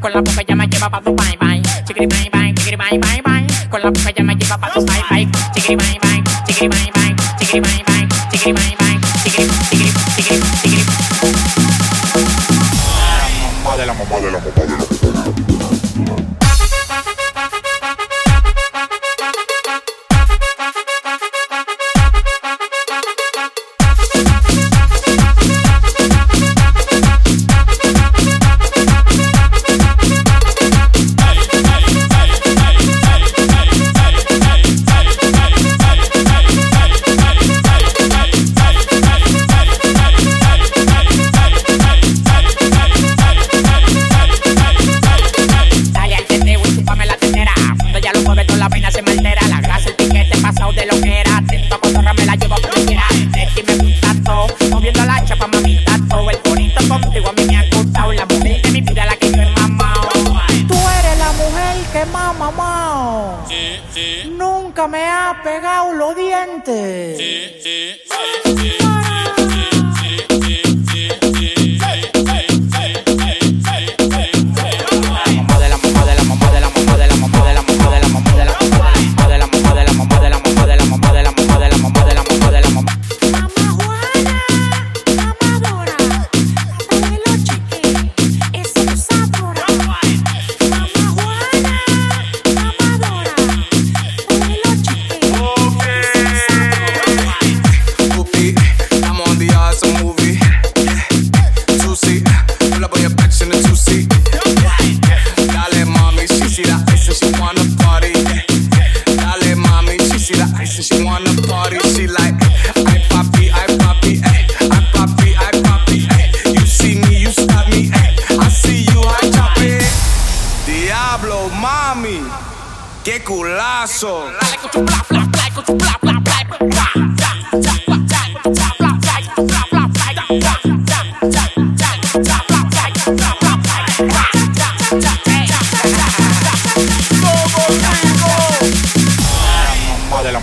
Con la boca ya me lleva pa' tu bye bye. Chiquiri bye bye, chiquiri bye bye bye. Con la boca ya me lleva pa' tu bye bye. Chiquiri bye bye, chiquiri bye bye, chiquiri bye bye, chiquiri bye bye, chiquiri chiquiri chiquiri chiquiri. la mamá de la mamá de la mamá. que me ha mamado. Sí, sí. Nunca me ha pegado los dientes. Sí, mommy, she see the ice and she wanna party. Dale mommy, she see the ice and she wanna party. She like, I poppy, I poppy, ay, I poppy, I poppy, ay. You see me, you stop me, ay. I see you, I chop it. Diablo, mami, qué culazo. Mamá de la mamá de la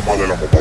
mamá de la mamá.